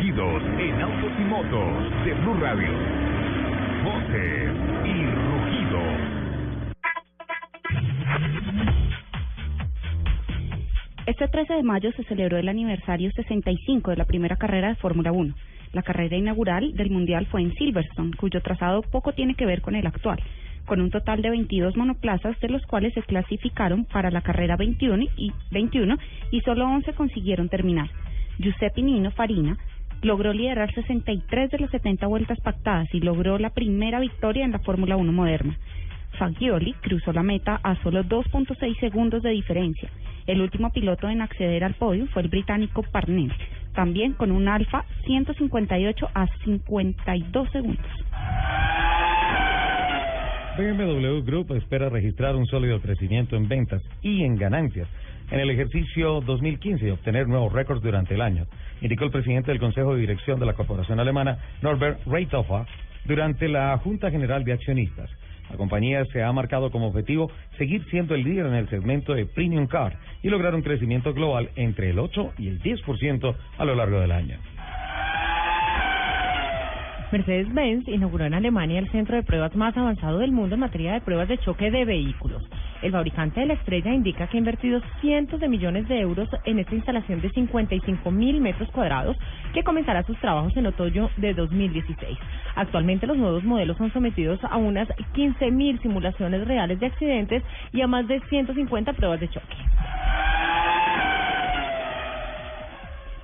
rugidos en autos y motos de Blue Radio. Voces y rugidos. Este 13 de mayo se celebró el aniversario 65 de la primera carrera de Fórmula 1. La carrera inaugural del Mundial fue en Silverstone, cuyo trazado poco tiene que ver con el actual, con un total de 22 monoplazas, de los cuales se clasificaron para la carrera 21 y, 21 y solo 11 consiguieron terminar. Giuseppe Nino Farina logró liderar 63 de las 70 vueltas pactadas y logró la primera victoria en la Fórmula 1 moderna. Fagioli cruzó la meta a solo 2.6 segundos de diferencia. El último piloto en acceder al podio fue el británico Parnell, también con un Alfa 158 a 52 segundos. BMW Group espera registrar un sólido crecimiento en ventas y en ganancias en el ejercicio 2015 y obtener nuevos récords durante el año, indicó el presidente del Consejo de Dirección de la corporación alemana, Norbert Reithofer, durante la Junta General de Accionistas. La compañía se ha marcado como objetivo seguir siendo el líder en el segmento de Premium Car y lograr un crecimiento global entre el 8 y el 10% a lo largo del año. Mercedes-Benz inauguró en Alemania el centro de pruebas más avanzado del mundo en materia de pruebas de choque de vehículos. El fabricante de la estrella indica que ha invertido cientos de millones de euros en esta instalación de 55 mil metros cuadrados que comenzará sus trabajos en otoño de 2016. Actualmente los nuevos modelos son sometidos a unas 15 mil simulaciones reales de accidentes y a más de 150 pruebas de choque.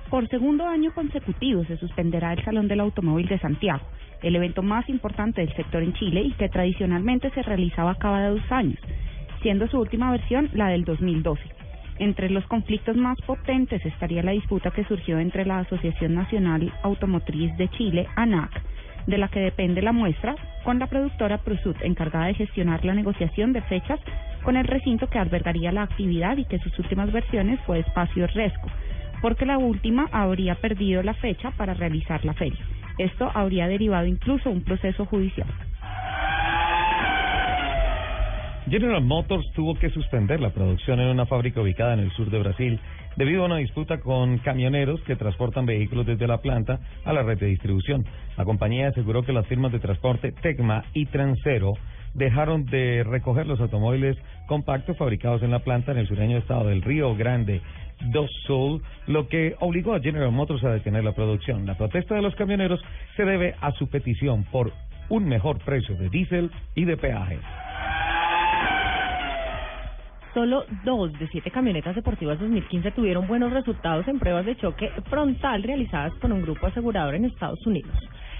Por segundo año consecutivo se suspenderá el Salón del Automóvil de Santiago, el evento más importante del sector en Chile y que tradicionalmente se realizaba cada dos años, siendo su última versión la del 2012. Entre los conflictos más potentes estaría la disputa que surgió entre la Asociación Nacional Automotriz de Chile, ANAC, de la que depende la muestra, con la productora Prusut, encargada de gestionar la negociación de fechas con el recinto que albergaría la actividad y que sus últimas versiones fue Espacio Resco porque la última habría perdido la fecha para realizar la feria. Esto habría derivado incluso un proceso judicial. General Motors tuvo que suspender la producción en una fábrica ubicada en el sur de Brasil debido a una disputa con camioneros que transportan vehículos desde la planta a la red de distribución. La compañía aseguró que las firmas de transporte Tecma y Transero dejaron de recoger los automóviles compactos fabricados en la planta en el sureño estado del Río Grande do Sul, lo que obligó a General Motors a detener la producción. La protesta de los camioneros se debe a su petición por un mejor precio de diésel y de peaje. Solo dos de siete camionetas deportivas 2015 tuvieron buenos resultados en pruebas de choque frontal realizadas por un grupo asegurador en Estados Unidos.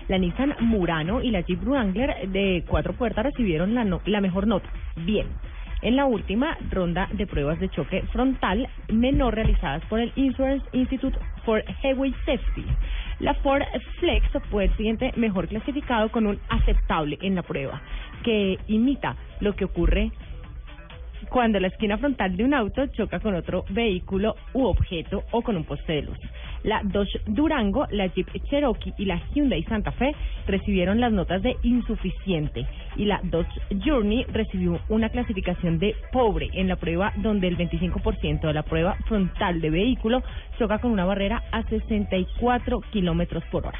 La Nissan Murano y la Jeep Wrangler de cuatro puertas recibieron la, la mejor nota. Bien en la última ronda de pruebas de choque frontal menor realizadas por el Insurance Institute for Highway Safety. La Ford Flex fue el siguiente mejor clasificado con un aceptable en la prueba, que imita lo que ocurre cuando la esquina frontal de un auto choca con otro vehículo u objeto o con un poste de luz. La Dodge Durango, la Jeep Cherokee y la Hyundai Santa Fe recibieron las notas de insuficiente y la Dodge Journey recibió una clasificación de pobre en la prueba donde el 25% de la prueba frontal de vehículo choca con una barrera a 64 kilómetros por hora.